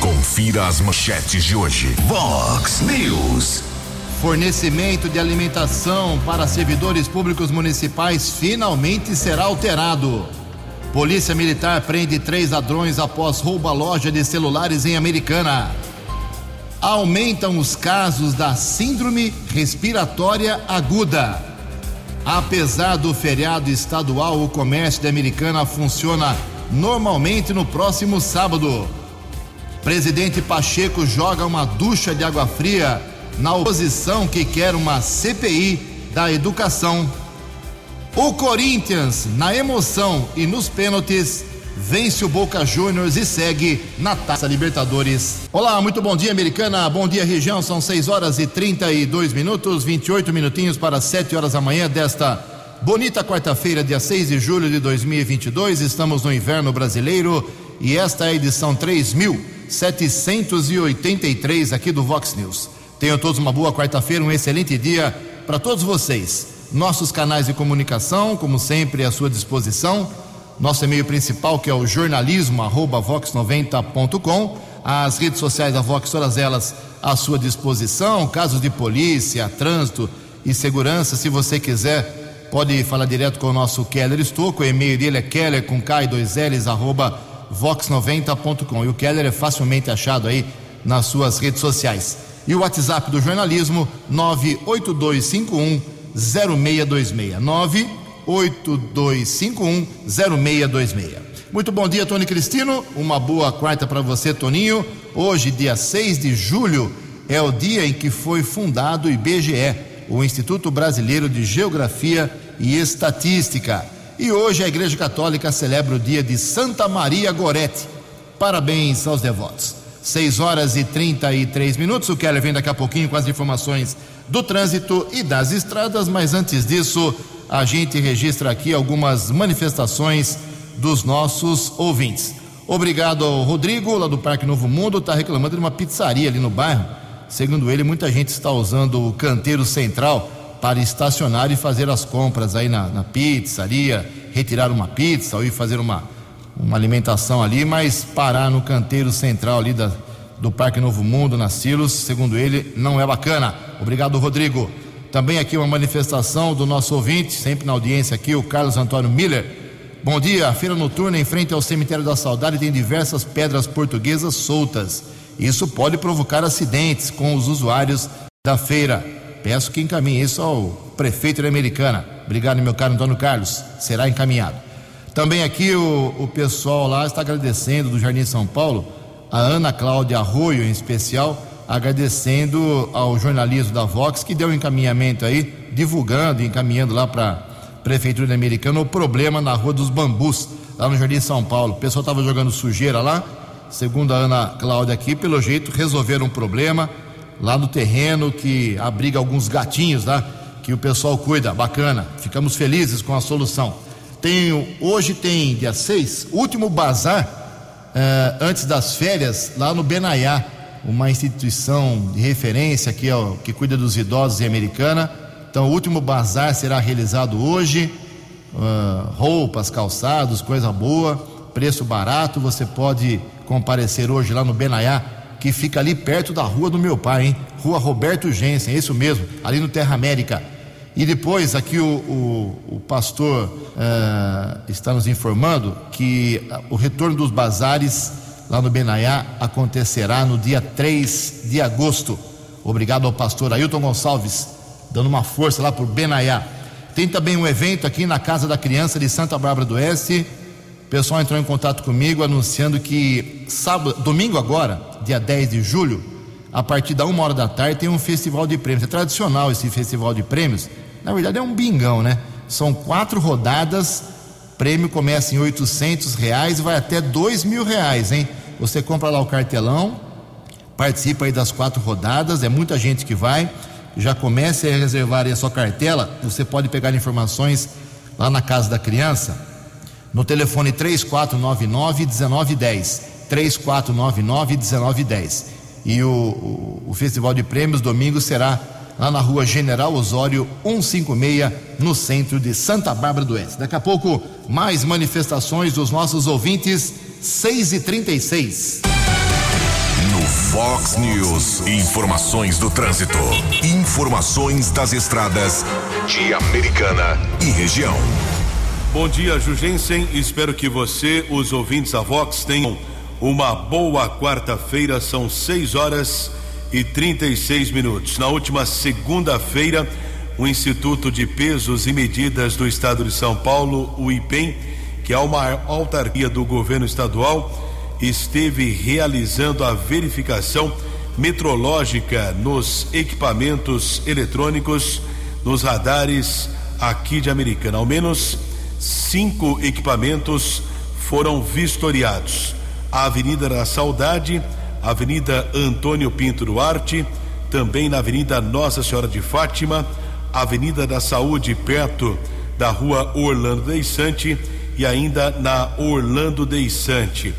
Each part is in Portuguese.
Confira as manchetes de hoje. Vox News. Fornecimento de alimentação para servidores públicos municipais finalmente será alterado. Polícia Militar prende três ladrões após rouba loja de celulares em Americana. Aumentam os casos da Síndrome Respiratória Aguda. Apesar do feriado estadual, o comércio de Americana funciona normalmente no próximo sábado. Presidente Pacheco joga uma ducha de água fria na oposição que quer uma CPI da educação. O Corinthians, na emoção e nos pênaltis, vence o Boca Juniors e segue na Taça Libertadores. Olá, muito bom dia, americana. Bom dia, região. São 6 horas e 32 minutos, 28 minutinhos para 7 horas da manhã desta bonita quarta-feira, dia 6 de julho de 2022. Estamos no inverno brasileiro e esta é a edição 3783 aqui do Vox News. Tenham todos uma boa quarta-feira, um excelente dia para todos vocês. Nossos canais de comunicação, como sempre, à sua disposição. Nosso e-mail principal, que é o jornalismo@vox90.com. As redes sociais da Vox, todas elas à sua disposição. Casos de polícia, trânsito e segurança, se você quiser, pode falar direto com o nosso Keller Estouco. O e-mail dele é keller com K e dois L's, arroba vox90.com. E o Keller é facilmente achado aí nas suas redes sociais. E o WhatsApp do jornalismo 98251 0626. 98251 0626. Muito bom dia, Tony Cristino. Uma boa quarta para você, Toninho. Hoje, dia 6 de julho, é o dia em que foi fundado o IBGE, o Instituto Brasileiro de Geografia e Estatística. E hoje a Igreja Católica celebra o dia de Santa Maria Gorete. Parabéns aos devotos. 6 horas e 33 minutos. O Keller vem daqui a pouquinho com as informações do trânsito e das estradas, mas antes disso, a gente registra aqui algumas manifestações dos nossos ouvintes. Obrigado ao Rodrigo, lá do Parque Novo Mundo, está reclamando de uma pizzaria ali no bairro. Segundo ele, muita gente está usando o canteiro central para estacionar e fazer as compras aí na, na pizzaria, retirar uma pizza ou ir fazer uma uma alimentação ali, mas parar no canteiro central ali da, do Parque Novo Mundo, na Silos, segundo ele, não é bacana. Obrigado, Rodrigo. Também aqui uma manifestação do nosso ouvinte, sempre na audiência aqui, o Carlos Antônio Miller. Bom dia, a feira noturna em frente ao Cemitério da Saudade tem diversas pedras portuguesas soltas. Isso pode provocar acidentes com os usuários da feira. Peço que encaminhe isso ao prefeito da Americana. Obrigado, meu caro Antônio Carlos. Será encaminhado. Também aqui o, o pessoal lá está agradecendo do Jardim São Paulo, a Ana Cláudia Arroio em especial, agradecendo ao jornalismo da Vox que deu encaminhamento aí, divulgando e encaminhando lá para Prefeitura da Americana o problema na Rua dos Bambus, lá no Jardim São Paulo. O pessoal estava jogando sujeira lá, segundo a Ana Cláudia aqui, pelo jeito resolveram um problema lá no terreno que abriga alguns gatinhos lá, que o pessoal cuida, bacana. Ficamos felizes com a solução. Tem, hoje tem, dia 6, último bazar uh, antes das férias, lá no Benaiá, uma instituição de referência aqui ó, que cuida dos idosos em Americana. Então, o último bazar será realizado hoje. Uh, roupas, calçados, coisa boa, preço barato. Você pode comparecer hoje lá no Benaiá, que fica ali perto da rua do meu pai, hein? Rua Roberto Gensen, é isso mesmo, ali no Terra América. E depois, aqui o, o, o pastor uh, está nos informando que o retorno dos bazares lá no Benaiá acontecerá no dia 3 de agosto. Obrigado ao pastor Ailton Gonçalves, dando uma força lá por Benaiá. Tem também um evento aqui na Casa da Criança de Santa Bárbara do Oeste. O pessoal entrou em contato comigo anunciando que sábado, domingo agora, dia 10 de julho, a partir da uma hora da tarde tem um festival de prêmios. É tradicional esse festival de prêmios. Na verdade é um bingão, né? São quatro rodadas. Prêmio começa em 800 reais e vai até dois mil reais, hein? Você compra lá o cartelão, participa aí das quatro rodadas. É muita gente que vai. Já comece a reservar aí a sua cartela. Você pode pegar informações lá na casa da criança no telefone 3499 1910. 3499 1910 e o, o, o Festival de Prêmios domingo será lá na rua General Osório 156, no centro de Santa Bárbara do Oeste. Daqui a pouco, mais manifestações dos nossos ouvintes, 6 e 36 Fox News. Informações do trânsito. Informações das estradas de Americana e região. Bom dia, Jugensen. Espero que você, os ouvintes da Vox, tenham uma boa quarta-feira. São 6 horas e 36 minutos. Na última segunda-feira, o Instituto de Pesos e Medidas do Estado de São Paulo, o IPEM, que é uma autarquia do governo estadual, esteve realizando a verificação metrológica nos equipamentos eletrônicos, nos radares aqui de Americana. Ao menos cinco equipamentos foram vistoriados: a Avenida da Saudade, a Avenida Antônio Pinto Duarte, também na Avenida Nossa Senhora de Fátima, Avenida da Saúde, perto da Rua Orlando Deissante e ainda na Orlando Deissante.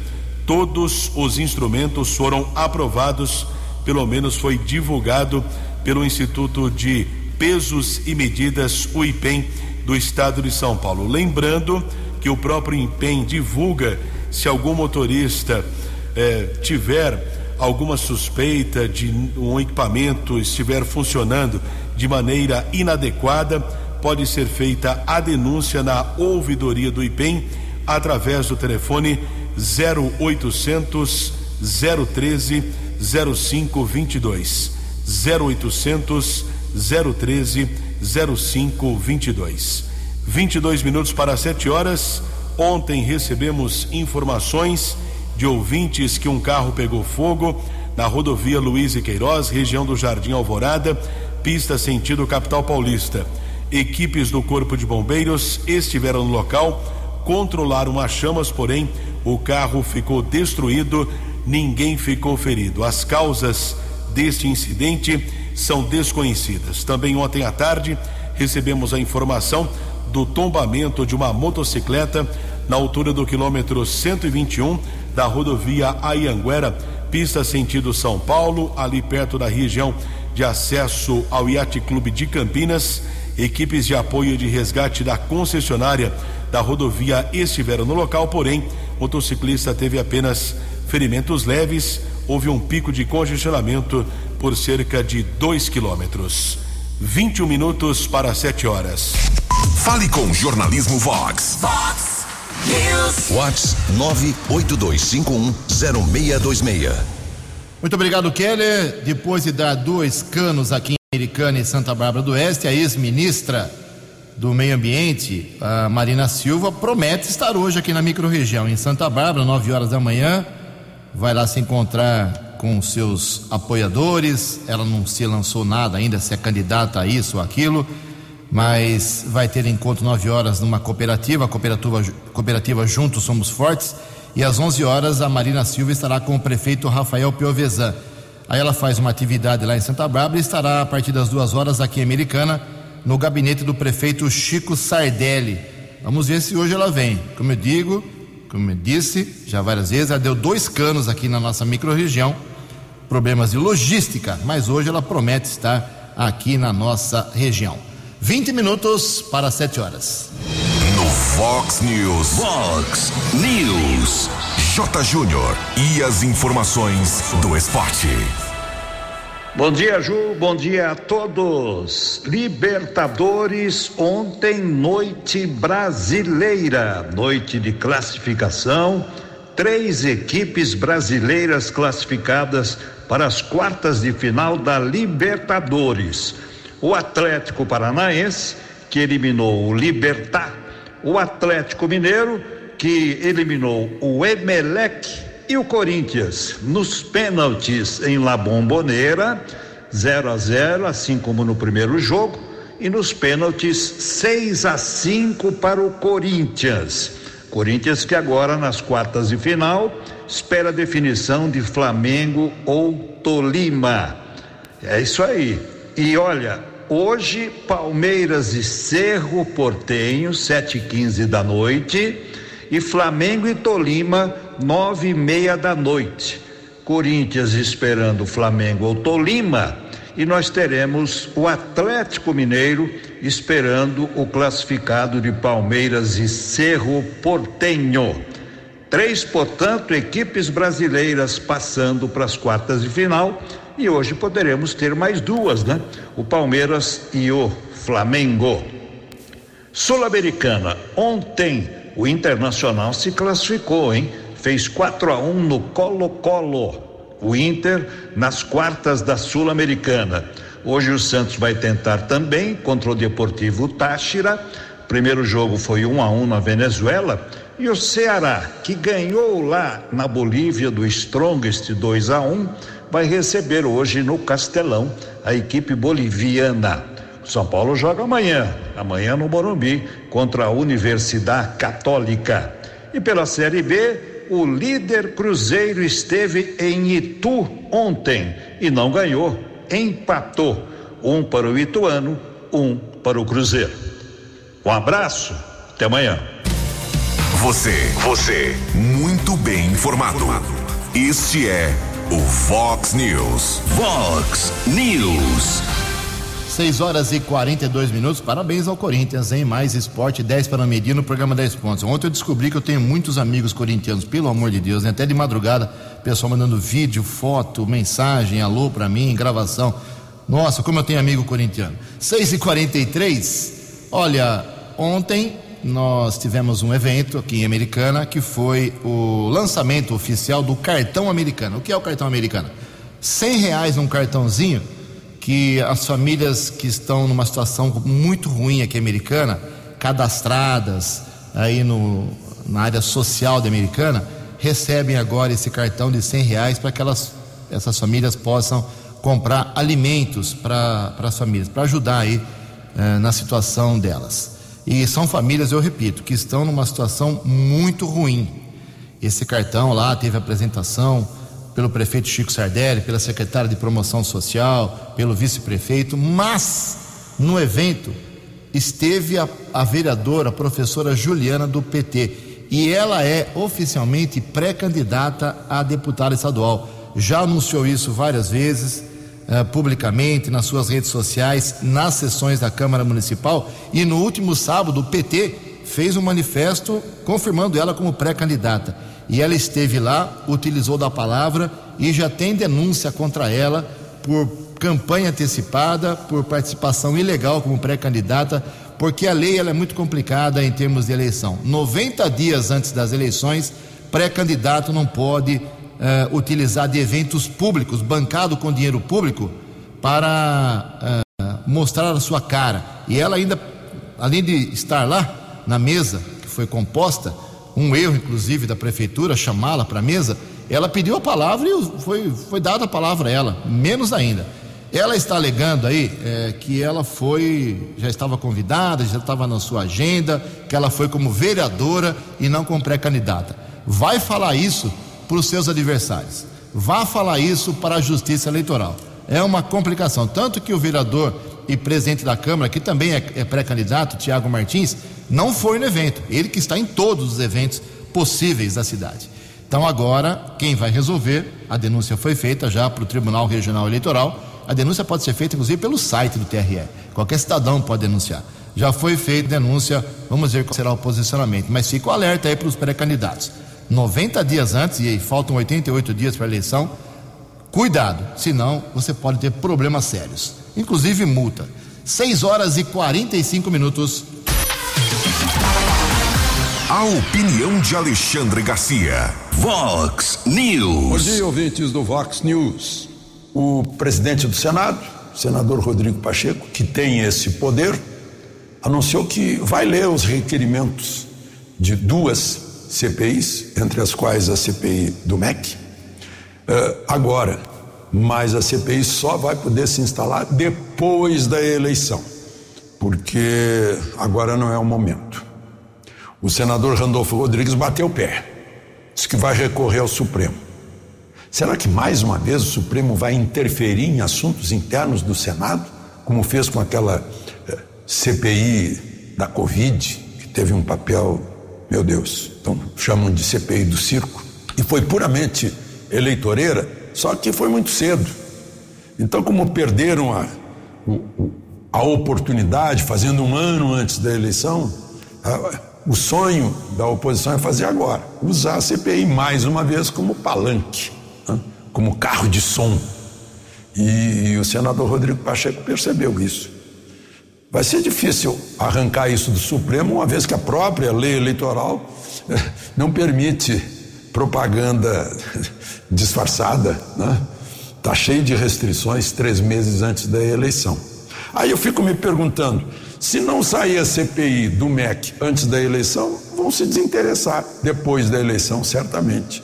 Todos os instrumentos foram aprovados, pelo menos foi divulgado pelo Instituto de Pesos e Medidas, o IPEM, do Estado de São Paulo. Lembrando que o próprio IPEM divulga se algum motorista eh, tiver alguma suspeita de um equipamento estiver funcionando de maneira inadequada, pode ser feita a denúncia na ouvidoria do IPEM através do telefone 0800 013 0522. 0800 013 0522. 22 minutos para 7 horas. Ontem recebemos informações de ouvintes que um carro pegou fogo na rodovia Luiz e Queiroz, região do Jardim Alvorada, pista sentido capital paulista. Equipes do Corpo de Bombeiros estiveram no local, controlaram as chamas, porém o carro ficou destruído, ninguém ficou ferido. As causas deste incidente são desconhecidas. Também ontem à tarde recebemos a informação do tombamento de uma motocicleta na altura do quilômetro 121 da rodovia Aianguera, pista sentido São Paulo, ali perto da região de acesso ao Yacht Clube de Campinas. Equipes de apoio de resgate da concessionária da rodovia estiveram no local, porém motociclista teve apenas ferimentos leves. Houve um pico de congestionamento por cerca de 2 quilômetros. 21 minutos para 7 horas. Fale com Jornalismo Vox. Vox News. Vox 982510626. Muito obrigado, Keller. Depois de dar dois canos aqui em Americana e Santa Bárbara do Oeste, a ex-ministra do Meio Ambiente, a Marina Silva, promete estar hoje aqui na microrregião, em Santa Bárbara, 9 horas da manhã. Vai lá se encontrar com seus apoiadores. Ela não se lançou nada ainda, se é candidata a isso ou aquilo, mas vai ter encontro 9 horas numa cooperativa, cooperativa, cooperativa Juntos Somos Fortes. E às 11 horas a Marina Silva estará com o prefeito Rafael Piovesan. Aí ela faz uma atividade lá em Santa Bárbara e estará a partir das duas horas aqui em Americana no gabinete do prefeito Chico Sardelli. Vamos ver se hoje ela vem. Como eu digo, como eu disse já várias vezes, ela deu dois canos aqui na nossa microrregião, problemas de logística, mas hoje ela promete estar aqui na nossa região. 20 minutos para 7 horas. No Fox News. Vox News. J. Júnior. E as informações do esporte. Bom dia, Ju. Bom dia a todos. Libertadores, ontem, noite brasileira, noite de classificação. Três equipes brasileiras classificadas para as quartas de final da Libertadores. O Atlético Paranaense, que eliminou o Libertar, o Atlético Mineiro, que eliminou o Emelec e o Corinthians, nos pênaltis em La Bombonera, 0 a 0, assim como no primeiro jogo, e nos pênaltis 6 a 5 para o Corinthians. Corinthians que agora nas quartas de final espera a definição de Flamengo ou Tolima. É isso aí. E olha, hoje Palmeiras e Cerro Portenho, sete e quinze da noite, e Flamengo e Tolima nove e meia da noite. Corinthians esperando Flamengo ou Tolima e nós teremos o Atlético Mineiro esperando o classificado de Palmeiras e Cerro Portenho. Três, portanto, equipes brasileiras passando para as quartas de final e hoje poderemos ter mais duas, né? O Palmeiras e o Flamengo. Sul-Americana, ontem o Internacional se classificou, hein? Fez 4 a 1 no Colo-Colo. O Inter nas quartas da Sul-Americana. Hoje o Santos vai tentar também contra o Deportivo Táchira. Primeiro jogo foi 1 a 1 na Venezuela. E o Ceará, que ganhou lá na Bolívia do Strongest 2 a 1, vai receber hoje no Castelão a equipe boliviana. São Paulo joga amanhã, amanhã no Morumbi, contra a Universidade Católica. E pela Série B, o líder Cruzeiro esteve em Itu ontem e não ganhou, empatou. Um para o Ituano, um para o Cruzeiro. Um abraço, até amanhã. Você, você, muito bem informado. Este é o Fox News. Fox News. 6 horas e 42 minutos. Parabéns ao Corinthians, hein? Mais esporte, 10 para medir no programa 10 pontos. Ontem eu descobri que eu tenho muitos amigos corintianos, pelo amor de Deus, né? Até de madrugada, pessoal mandando vídeo, foto, mensagem, alô para mim, gravação. Nossa, como eu tenho amigo corintiano. 6 e 43 Olha, ontem nós tivemos um evento aqui em Americana que foi o lançamento oficial do cartão americano. O que é o cartão americano? 100 reais num cartãozinho que as famílias que estão numa situação muito ruim aqui americana, cadastradas aí no, na área social da americana, recebem agora esse cartão de 100 reais para que elas, essas famílias possam comprar alimentos para as famílias, para ajudar aí eh, na situação delas. E são famílias, eu repito, que estão numa situação muito ruim. Esse cartão lá teve apresentação pelo prefeito Chico Sardelli, pela secretária de Promoção Social, pelo vice-prefeito, mas no evento esteve a, a vereadora, a professora Juliana do PT, e ela é oficialmente pré-candidata a deputada estadual. Já anunciou isso várias vezes, uh, publicamente, nas suas redes sociais, nas sessões da Câmara Municipal, e no último sábado o PT fez um manifesto confirmando ela como pré-candidata e ela esteve lá, utilizou da palavra e já tem denúncia contra ela por campanha antecipada, por participação ilegal como pré-candidata, porque a lei é muito complicada em termos de eleição. 90 dias antes das eleições, pré-candidato não pode uh, utilizar de eventos públicos, bancado com dinheiro público, para uh, mostrar a sua cara. E ela ainda, além de estar lá na mesa que foi composta, um erro, inclusive, da prefeitura, chamá-la para a mesa, ela pediu a palavra e foi, foi dada a palavra a ela, menos ainda. Ela está alegando aí é, que ela foi, já estava convidada, já estava na sua agenda, que ela foi como vereadora e não como pré-candidata. Vai falar isso para os seus adversários. Vá falar isso para a Justiça Eleitoral. É uma complicação. Tanto que o vereador e presidente da Câmara, que também é, é pré-candidato, Tiago Martins, não foi no evento. Ele que está em todos os eventos possíveis da cidade. Então agora, quem vai resolver, a denúncia foi feita já para o Tribunal Regional Eleitoral. A denúncia pode ser feita, inclusive, pelo site do TRE. Qualquer cidadão pode denunciar. Já foi feita denúncia, vamos ver qual será o posicionamento. Mas fica o alerta aí para os pré-candidatos. 90 dias antes, e faltam 88 dias para a eleição, cuidado, senão você pode ter problemas sérios, inclusive multa. 6 horas e 45 minutos. A opinião de Alexandre Garcia. Vox Bom News. dia, ouvintes do Vox News. O presidente do Senado, senador Rodrigo Pacheco, que tem esse poder, anunciou que vai ler os requerimentos de duas CPIs, entre as quais a CPI do MEC, eh, agora. Mas a CPI só vai poder se instalar depois da eleição, porque agora não é o momento. O senador Randolfo Rodrigues bateu o pé, disse que vai recorrer ao Supremo. Será que mais uma vez o Supremo vai interferir em assuntos internos do Senado, como fez com aquela eh, CPI da Covid, que teve um papel, meu Deus, então chamam de CPI do circo, e foi puramente eleitoreira, só que foi muito cedo. Então, como perderam a, o- o- a oportunidade, fazendo um ano antes da eleição, o sonho da oposição é fazer agora, usar a CPI mais uma vez como palanque, né? como carro de som. E, e o senador Rodrigo Pacheco percebeu isso. Vai ser difícil arrancar isso do Supremo, uma vez que a própria lei eleitoral não permite propaganda disfarçada, né? Está cheio de restrições três meses antes da eleição. Aí eu fico me perguntando: se não sair a CPI do MEC antes da eleição, vão se desinteressar depois da eleição, certamente.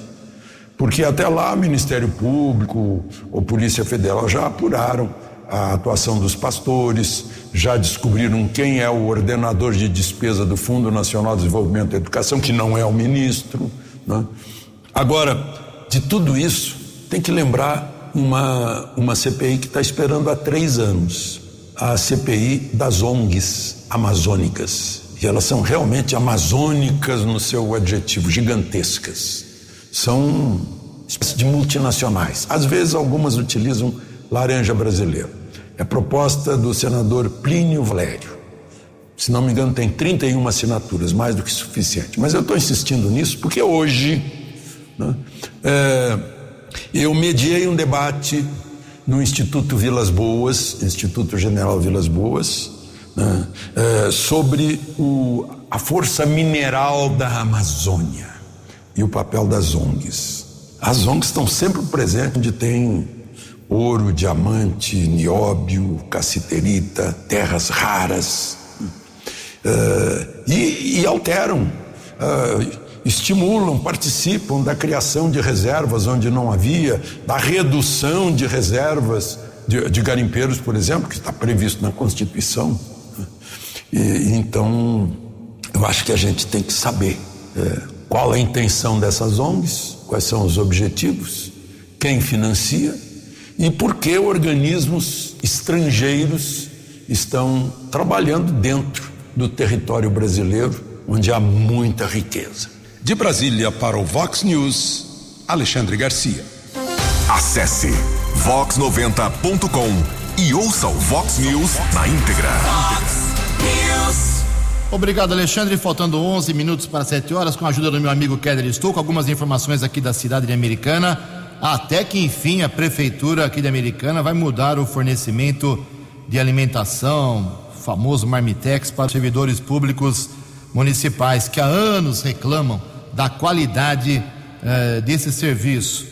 Porque até lá, Ministério Público ou Polícia Federal já apuraram a atuação dos pastores, já descobriram quem é o ordenador de despesa do Fundo Nacional de Desenvolvimento da Educação, que não é o ministro. Né? Agora, de tudo isso, tem que lembrar uma, uma CPI que está esperando há três anos a CPI das ONGs amazônicas. E elas são realmente amazônicas no seu adjetivo, gigantescas. São espécies de multinacionais. Às vezes, algumas utilizam laranja brasileira. É proposta do senador Plínio Valério. Se não me engano, tem 31 assinaturas, mais do que suficiente. Mas eu estou insistindo nisso porque hoje né, é, eu mediei um debate no Instituto Vilas Boas, Instituto General Vilas Boas, né, é, sobre o, a força mineral da Amazônia e o papel das ONGs. As ONGs estão sempre presentes onde tem ouro, diamante, nióbio, cassiterita, terras raras, uh, e, e, alteram, uh, estimulam, participam da criação de reservas onde não havia, da redução de reservas de, de garimpeiros, por exemplo, que está previsto na Constituição. E, então, eu acho que a gente tem que saber é, qual a intenção dessas ONGs, quais são os objetivos, quem financia e por que organismos estrangeiros estão trabalhando dentro do território brasileiro, onde há muita riqueza. De Brasília para o Vox News, Alexandre Garcia. Acesse vox90.com e ouça o Vox News na íntegra. News. Obrigado, Alexandre. Faltando 11 minutos para 7 horas, com a ajuda do meu amigo Keller Stuck, algumas informações aqui da cidade de Americana. Até que enfim a prefeitura aqui de Americana vai mudar o fornecimento de alimentação, famoso Marmitex, para os servidores públicos municipais que há anos reclamam da qualidade eh, desse serviço.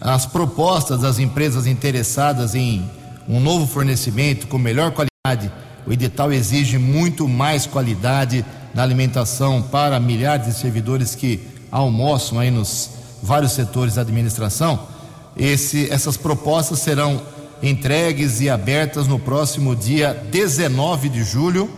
As propostas das empresas interessadas em um novo fornecimento com melhor qualidade, o edital exige muito mais qualidade na alimentação para milhares de servidores que almoçam aí nos vários setores da administração. Esse, essas propostas serão entregues e abertas no próximo dia 19 de julho,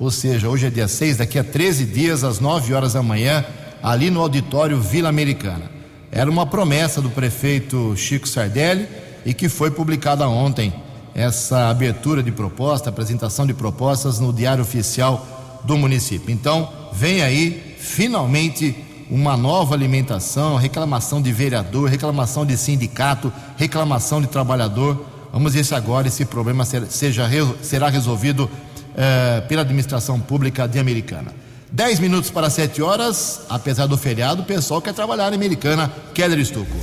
ou seja, hoje é dia 6, daqui a 13 dias, às 9 horas da manhã, ali no auditório Vila Americana. Era uma promessa do prefeito Chico Sardelli e que foi publicada ontem essa abertura de proposta, apresentação de propostas no Diário Oficial do município. Então, vem aí finalmente uma nova alimentação, reclamação de vereador, reclamação de sindicato, reclamação de trabalhador. Vamos ver se agora esse problema seja, será resolvido eh, pela administração pública de Americana. 10 minutos para 7 horas, apesar do feriado, o pessoal quer trabalhar em Americana. Keller Estuco.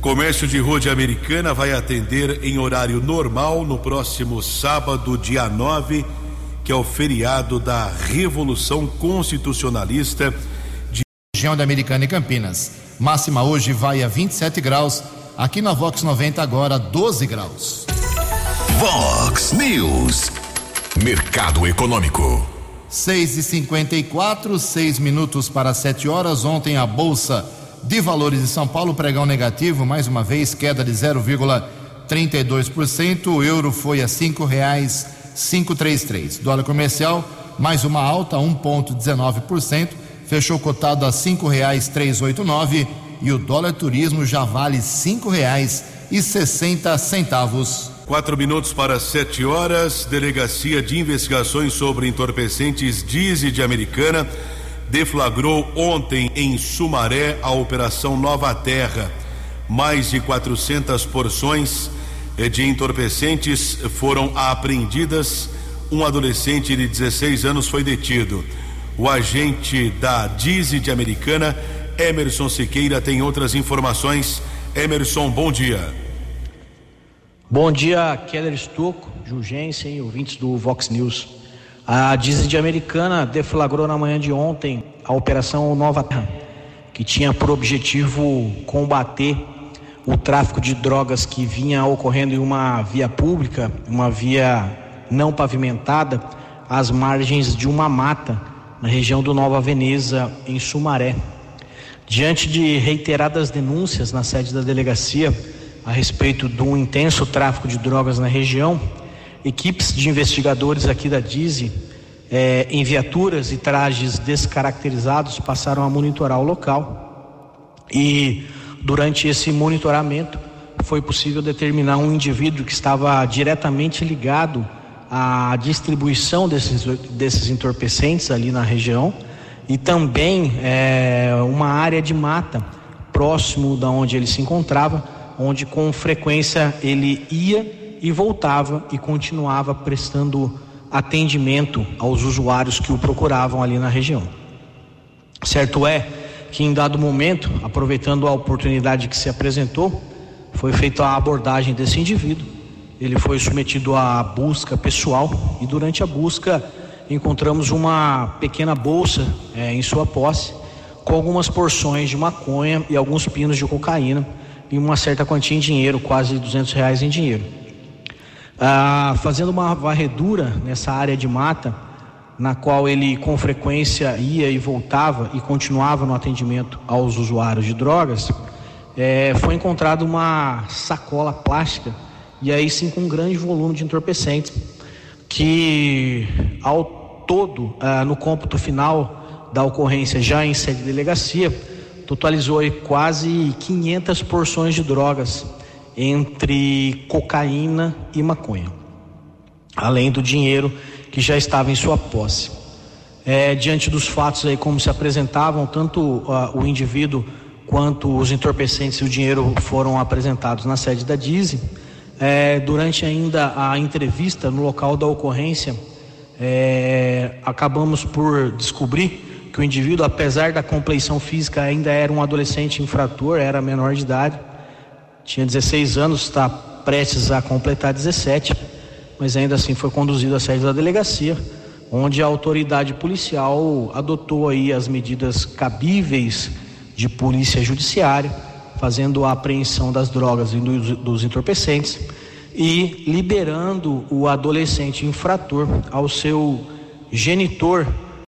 Comércio de rua de Americana vai atender em horário normal no próximo sábado, dia 9, que é o feriado da Revolução Constitucionalista de região de Americana e Campinas. Máxima hoje vai a 27 graus. Aqui na Vox 90 agora 12 graus. Vox News. Mercado Econômico. 6 e 54 6 minutos para 7 horas. Ontem a Bolsa de Valores de São Paulo, pregão negativo, mais uma vez, queda de 0,32%. O euro foi a cinco reais 533. Dólar comercial, mais uma alta, 1,19%. Fechou cotado a cinco reais 389 e o dólar turismo já vale sessenta centavos. Quatro minutos para sete horas. Delegacia de Investigações sobre Entorpecentes Dize de Americana deflagrou ontem em Sumaré a Operação Nova Terra. Mais de 400 porções de entorpecentes foram apreendidas. Um adolescente de 16 anos foi detido. O agente da Dizzy de Americana, Emerson Siqueira, tem outras informações. Emerson, bom dia. Bom dia, Keller Estocco, Jurgensen, ouvintes do Vox News. A Dizzy de Americana deflagrou na manhã de ontem a Operação Nova Terra, que tinha por objetivo combater o tráfico de drogas que vinha ocorrendo em uma via pública, uma via não pavimentada, às margens de uma mata, na região do Nova Veneza, em Sumaré. Diante de reiteradas denúncias na sede da delegacia a respeito do intenso tráfico de drogas na região, equipes de investigadores aqui da DIZI, eh, em viaturas e trajes descaracterizados, passaram a monitorar o local. E durante esse monitoramento foi possível determinar um indivíduo que estava diretamente ligado à distribuição desses, desses entorpecentes ali na região e também eh, uma área de mata próximo da onde ele se encontrava, onde com frequência ele ia e voltava e continuava prestando atendimento aos usuários que o procuravam ali na região. Certo é que em dado momento, aproveitando a oportunidade que se apresentou, foi feita a abordagem desse indivíduo. Ele foi submetido à busca pessoal e durante a busca encontramos uma pequena bolsa é, em sua posse com algumas porções de maconha e alguns pinos de cocaína e uma certa quantia em dinheiro, quase 200 reais em dinheiro. Ah, fazendo uma varredura nessa área de mata, na qual ele com frequência ia e voltava e continuava no atendimento aos usuários de drogas, é, foi encontrada uma sacola plástica e aí sim com um grande volume de entorpecentes que ao todo ah, no cômputo final da ocorrência já em sede de delegacia totalizou quase 500 porções de drogas entre cocaína e maconha, além do dinheiro que já estava em sua posse. É, diante dos fatos aí como se apresentavam, tanto uh, o indivíduo quanto os entorpecentes e o dinheiro foram apresentados na sede da DISE. É, durante ainda a entrevista no local da ocorrência, é, acabamos por descobrir que o indivíduo, apesar da compleição física, ainda era um adolescente infrator, era menor de idade tinha 16 anos, está prestes a completar 17, mas ainda assim foi conduzido à sede da delegacia, onde a autoridade policial adotou aí as medidas cabíveis de polícia judiciária, fazendo a apreensão das drogas e dos, dos entorpecentes e liberando o adolescente infrator ao seu genitor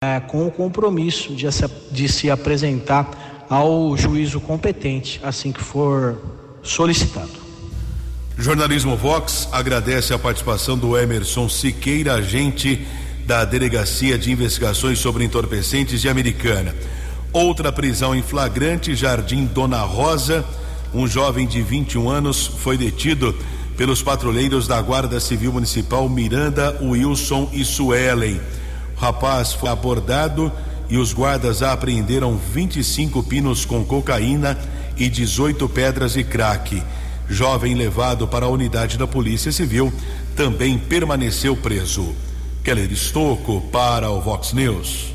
é, com o compromisso de, de se apresentar ao juízo competente assim que for solicitado. Jornalismo Vox agradece a participação do Emerson Siqueira, agente da Delegacia de Investigações sobre Entorpecentes de Americana. Outra prisão em flagrante, Jardim Dona Rosa. Um jovem de 21 anos foi detido pelos patrulheiros da Guarda Civil Municipal Miranda, Wilson e Suelen. O rapaz foi abordado e os guardas apreenderam 25 pinos com cocaína e 18 pedras de crack. Jovem levado para a unidade da Polícia Civil também permaneceu preso. Keller Estocco para o Vox News.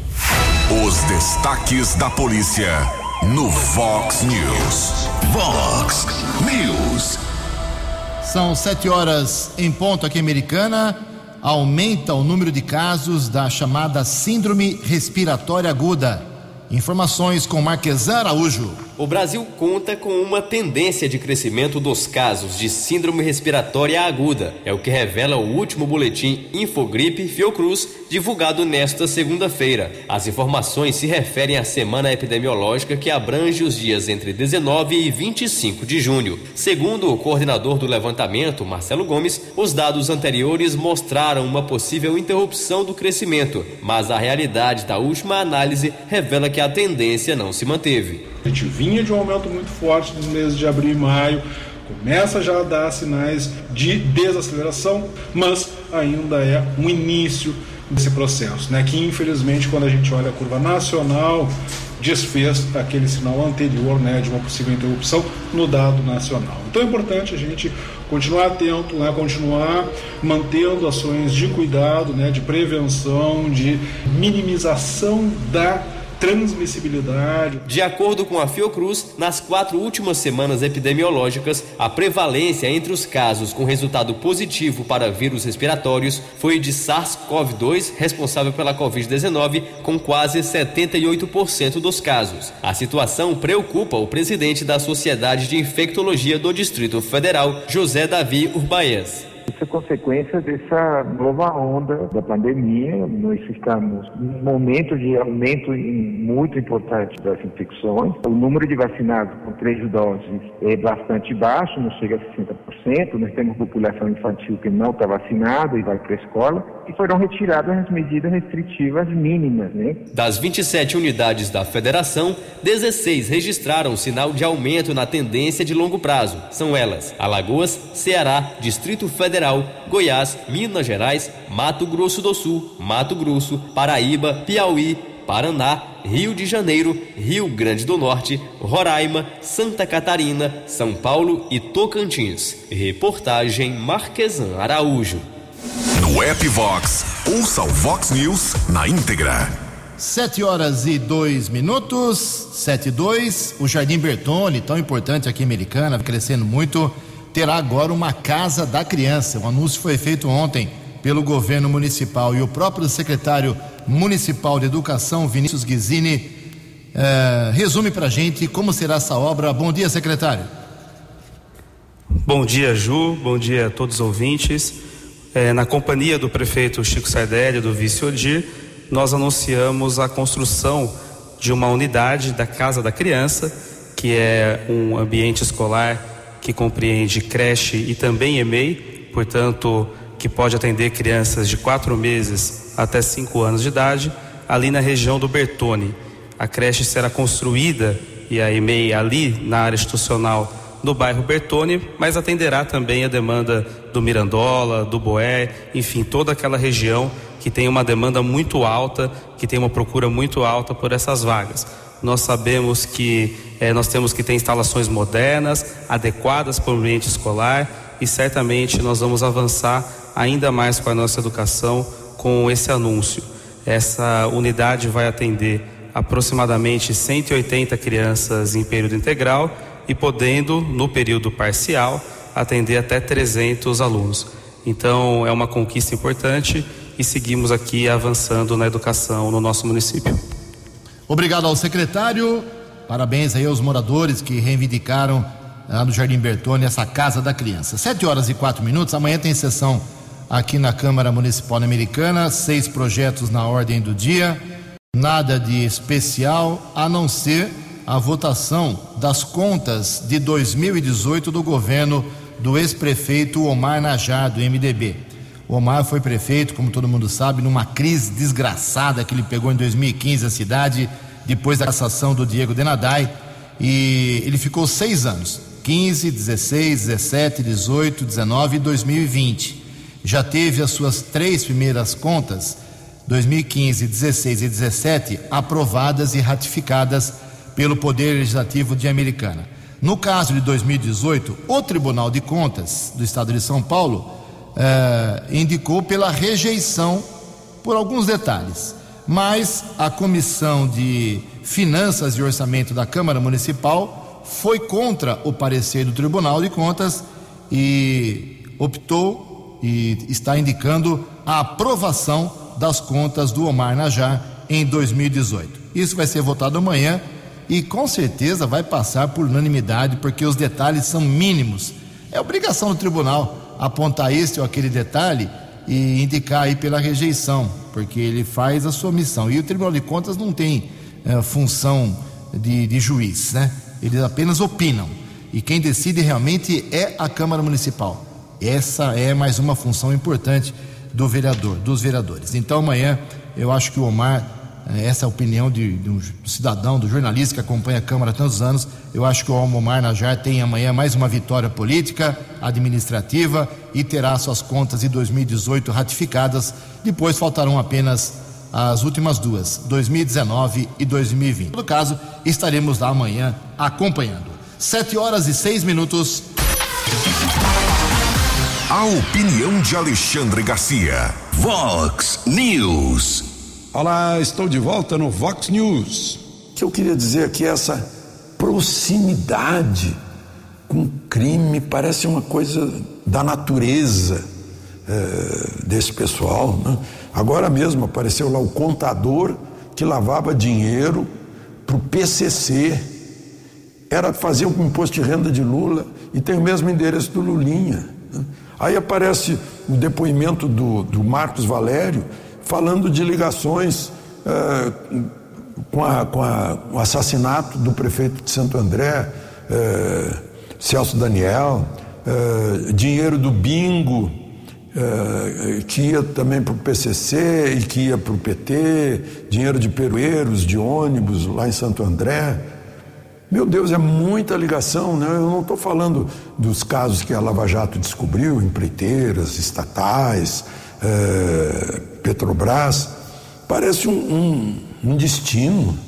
Os destaques da polícia no Vox News. Vox News. São sete horas em ponto aqui americana. Aumenta o número de casos da chamada Síndrome Respiratória Aguda. Informações com Marquesan Araújo. O Brasil conta com uma tendência de crescimento dos casos de síndrome respiratória aguda. É o que revela o último boletim Infogripe Fiocruz, divulgado nesta segunda-feira. As informações se referem à semana epidemiológica que abrange os dias entre 19 e 25 de junho. Segundo o coordenador do levantamento, Marcelo Gomes, os dados anteriores mostraram uma possível interrupção do crescimento, mas a realidade da última análise revela que a tendência não se manteve. A gente vinha de um aumento muito forte nos meses de abril e maio, começa já a dar sinais de desaceleração, mas ainda é um início desse processo, né? Que infelizmente quando a gente olha a curva nacional, desfez aquele sinal anterior né, de uma possível interrupção no dado nacional. Então é importante a gente continuar atento, né, continuar mantendo ações de cuidado, né, de prevenção, de minimização da transmissibilidade. De acordo com a Fiocruz, nas quatro últimas semanas epidemiológicas, a prevalência entre os casos com resultado positivo para vírus respiratórios foi de SARS-CoV-2, responsável pela Covid-19, com quase 78% dos casos. A situação preocupa o presidente da Sociedade de Infectologia do Distrito Federal, José Davi Urbaez. Isso é consequência dessa nova onda da pandemia. Nós estamos num momento de aumento muito importante das infecções. O número de vacinados com três doses é bastante baixo, não chega a 60%. Nós temos população infantil que não está vacinada e vai para a escola. E foram retiradas as medidas restritivas mínimas. Né? Das 27 unidades da federação, 16 registraram sinal de aumento na tendência de longo prazo. São elas Alagoas, Ceará, Distrito Federal Goiás, Minas Gerais, Mato Grosso do Sul, Mato Grosso, Paraíba, Piauí, Paraná, Rio de Janeiro, Rio Grande do Norte, Roraima, Santa Catarina, São Paulo e Tocantins. Reportagem Marquesan Araújo. No app Vox, ouça o Vox News na íntegra. Sete horas e dois minutos, sete e dois. O Jardim Bertone, tão importante aqui em Americana, crescendo muito terá agora uma Casa da Criança. O anúncio foi feito ontem pelo governo municipal e o próprio secretário municipal de Educação, Vinícius Guizini, eh, resume para a gente como será essa obra. Bom dia, secretário. Bom dia, Ju. Bom dia a todos os ouvintes. Eh, na companhia do prefeito Chico Sardelli e do vice Odir, nós anunciamos a construção de uma unidade da Casa da Criança, que é um ambiente escolar que compreende creche e também EMEI, portanto, que pode atender crianças de quatro meses até cinco anos de idade, ali na região do Bertone. A creche será construída e a EMEI ali na área institucional no bairro Bertone, mas atenderá também a demanda do Mirandola, do Boé, enfim, toda aquela região que tem uma demanda muito alta, que tem uma procura muito alta por essas vagas. Nós sabemos que eh, nós temos que ter instalações modernas, adequadas para o ambiente escolar e certamente nós vamos avançar ainda mais com a nossa educação com esse anúncio. Essa unidade vai atender aproximadamente 180 crianças em período integral e podendo, no período parcial, atender até 300 alunos. Então, é uma conquista importante e seguimos aqui avançando na educação no nosso município. Obrigado ao secretário. Parabéns aí aos moradores que reivindicaram lá no Jardim Bertone essa casa da criança. Sete horas e quatro minutos. Amanhã tem sessão aqui na Câmara Municipal Americana. Seis projetos na ordem do dia. Nada de especial a não ser a votação das contas de 2018 do governo do ex-prefeito Omar Najar, do MDB. O Omar foi prefeito, como todo mundo sabe, numa crise desgraçada que ele pegou em 2015 a cidade, depois da cassação do Diego Denadai, e ele ficou seis anos: 15, 16, 17, 18, 19 e 2020. Já teve as suas três primeiras contas, 2015, 16 e 17, aprovadas e ratificadas pelo Poder Legislativo de Americana. No caso de 2018, o Tribunal de Contas do Estado de São Paulo é, indicou pela rejeição por alguns detalhes. Mas a Comissão de Finanças e Orçamento da Câmara Municipal foi contra o parecer do Tribunal de Contas e optou e está indicando a aprovação das contas do Omar Najar em 2018. Isso vai ser votado amanhã e com certeza vai passar por unanimidade, porque os detalhes são mínimos. É obrigação do tribunal apontar este ou aquele detalhe e indicar aí pela rejeição, porque ele faz a sua missão. E o Tribunal de Contas não tem é, função de, de juiz, né? Eles apenas opinam. E quem decide realmente é a Câmara Municipal. Essa é mais uma função importante do vereador, dos vereadores. Então amanhã eu acho que o Omar essa é a opinião de, de, um cidadão, do jornalista que acompanha a Câmara há tantos anos. Eu acho que o Omar Najar tem amanhã mais uma vitória política, administrativa e terá suas contas de 2018 ratificadas. Depois faltarão apenas as últimas duas, 2019 e 2020. No caso, estaremos lá amanhã acompanhando. Sete horas e seis minutos. A opinião de Alexandre Garcia. Vox News. Olá, estou de volta no Vox News. O que eu queria dizer aqui é essa proximidade com crime parece uma coisa da natureza é, desse pessoal. Né? Agora mesmo apareceu lá o contador que lavava dinheiro para o PCC. Era fazer o imposto de renda de Lula e tem o mesmo endereço do Lulinha. Né? Aí aparece o depoimento do, do Marcos Valério falando de ligações é, com, a, com a, o assassinato do prefeito de Santo André, é, Celso Daniel, é, dinheiro do bingo, que ia também para o PCC e que ia para o PT, dinheiro de perueiros, de ônibus lá em Santo André. Meu Deus, é muita ligação, né? Eu não estou falando dos casos que a Lava Jato descobriu, empreiteiras, estatais, é, Petrobras. Parece um, um, um, destino,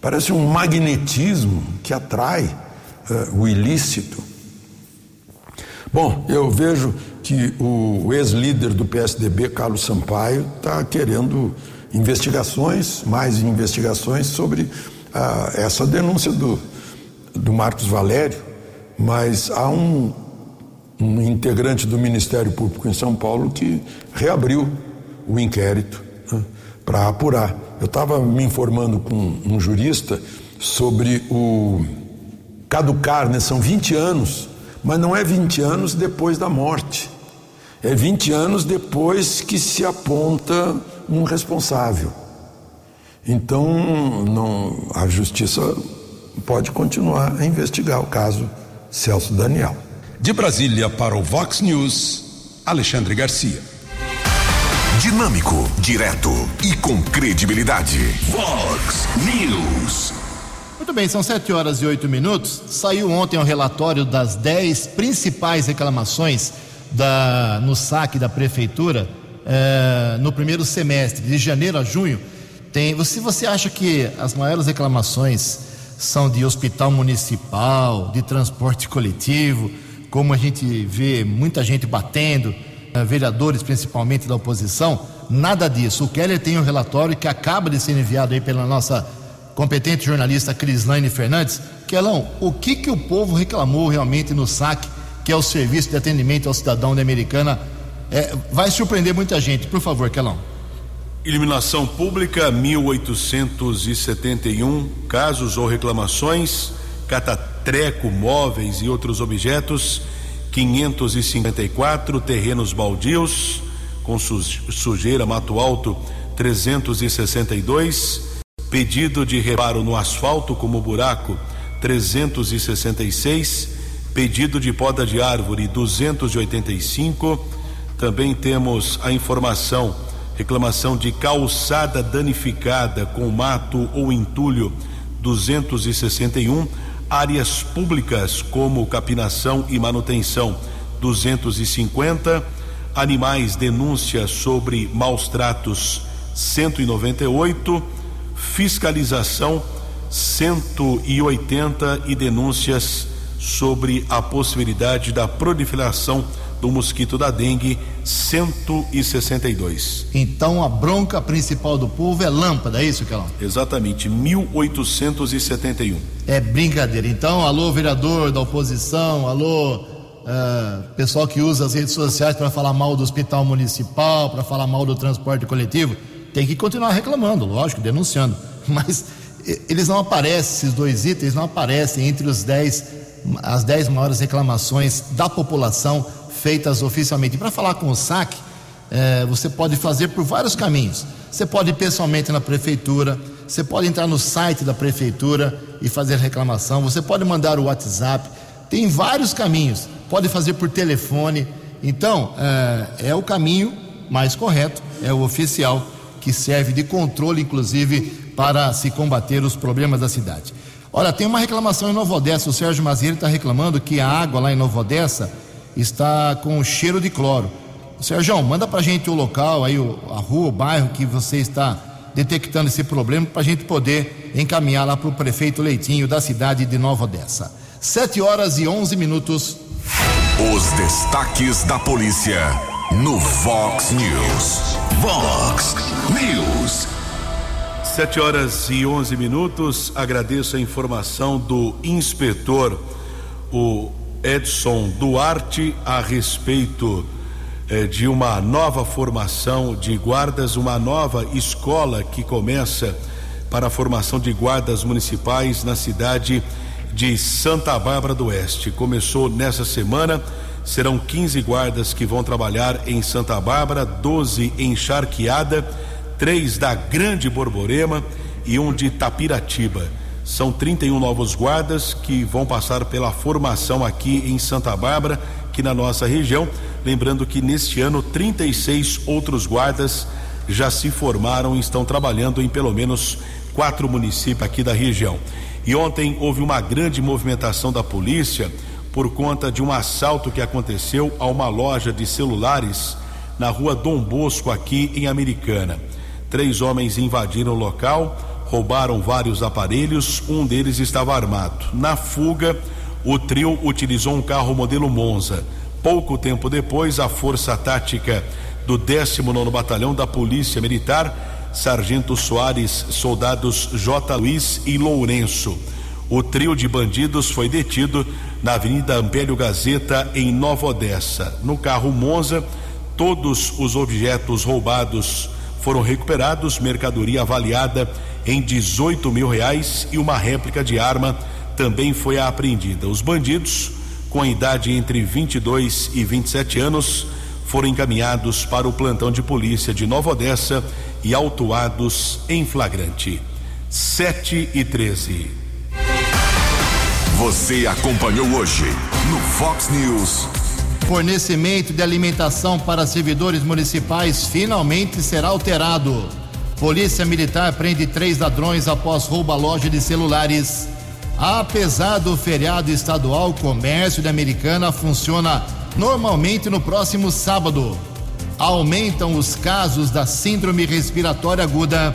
parece um magnetismo que atrai é, o ilícito. Bom, eu vejo que o ex-líder do PSDB, Carlos Sampaio, está querendo investigações, mais investigações sobre ah, essa denúncia do, do Marcos Valério, mas há um, um integrante do Ministério Público em São Paulo que reabriu o inquérito né, para apurar. Eu estava me informando com um jurista sobre o caducar, né, são 20 anos, mas não é 20 anos depois da morte, é 20 anos depois que se aponta um responsável. Então, não, a justiça pode continuar a investigar o caso Celso Daniel. De Brasília para o Vox News, Alexandre Garcia. Dinâmico, direto e com credibilidade. Vox News. Muito bem, são sete horas e oito minutos. Saiu ontem o um relatório das dez principais reclamações da, no saque da prefeitura eh, no primeiro semestre, de janeiro a junho. Tem, se você acha que as maiores reclamações são de hospital municipal, de transporte coletivo, como a gente vê muita gente batendo, vereadores principalmente da oposição, nada disso. O Keller tem um relatório que acaba de ser enviado aí pela nossa competente jornalista Crislaine Fernandes. Kelão, o que que o povo reclamou realmente no SAC, que é o Serviço de Atendimento ao Cidadão da Americana? É, vai surpreender muita gente. Por favor, Kelão. Iluminação pública, 1871 casos ou reclamações, catatreco, móveis e outros objetos, 554 terrenos baldios com sujeira, mato alto, 362 pedido de reparo no asfalto como buraco, 366 pedido de poda de árvore, 285 também temos a informação reclamação de calçada danificada com mato ou entulho 261, áreas públicas como capinação e manutenção. 250, animais denúncia sobre maus tratos. 198, fiscalização. 180 e denúncias sobre a possibilidade da proliferação do mosquito da dengue 162. Então a bronca principal do povo é lâmpada, é isso, Kelão? Exatamente, 1871. É brincadeira. Então, alô, vereador da oposição, alô, uh, pessoal que usa as redes sociais para falar mal do hospital municipal, para falar mal do transporte coletivo, tem que continuar reclamando, lógico, denunciando. Mas eles não aparecem, esses dois itens não aparecem entre os 10 as 10 maiores reclamações da população feitas oficialmente. Para falar com o SAC, é, você pode fazer por vários caminhos. Você pode ir pessoalmente na prefeitura, você pode entrar no site da prefeitura e fazer reclamação, você pode mandar o WhatsApp, tem vários caminhos. Pode fazer por telefone. Então, é, é o caminho mais correto, é o oficial que serve de controle, inclusive, para se combater os problemas da cidade. Olha, tem uma reclamação em Nova Odessa. O Sérgio Mazieiro está reclamando que a água lá em Nova Odessa está com cheiro de cloro. Sérgio, manda para gente o local, aí a rua, o bairro que você está detectando esse problema para a gente poder encaminhar lá para o prefeito Leitinho da cidade de Nova Odessa. 7 horas e 11 minutos. Os destaques da polícia no Vox News. Vox News. 7 horas e 11 minutos. Agradeço a informação do inspetor, o Edson Duarte, a respeito eh, de uma nova formação de guardas, uma nova escola que começa para a formação de guardas municipais na cidade de Santa Bárbara do Oeste. Começou nessa semana. Serão 15 guardas que vão trabalhar em Santa Bárbara, 12 em Charqueada, três da Grande Borborema e um de Tapiratiba. São 31 novos guardas que vão passar pela formação aqui em Santa Bárbara, aqui na nossa região. Lembrando que neste ano 36 outros guardas já se formaram e estão trabalhando em pelo menos quatro municípios aqui da região. E ontem houve uma grande movimentação da polícia por conta de um assalto que aconteceu a uma loja de celulares na rua Dom Bosco, aqui em Americana. Três homens invadiram o local, roubaram vários aparelhos, um deles estava armado. Na fuga, o trio utilizou um carro modelo Monza. Pouco tempo depois, a Força Tática do 19 Batalhão da Polícia Militar Sargento Soares, soldados J. Luiz e Lourenço. O trio de bandidos foi detido na Avenida Ampélio Gazeta, em Nova Odessa. No carro Monza, todos os objetos roubados foram recuperados, mercadoria avaliada em 18 mil reais e uma réplica de arma também foi apreendida. Os bandidos, com idade entre 22 e 27 anos, foram encaminhados para o plantão de polícia de Nova Odessa e autuados em flagrante. 7 e 13. Você acompanhou hoje no Fox News. Fornecimento de alimentação para servidores municipais finalmente será alterado. Polícia Militar prende três ladrões após roubo à loja de celulares. Apesar do feriado estadual, o comércio de Americana funciona normalmente no próximo sábado. Aumentam os casos da síndrome respiratória aguda.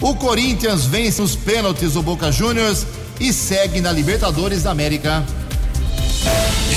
O Corinthians vence os pênaltis do Boca Juniors e segue na Libertadores da América.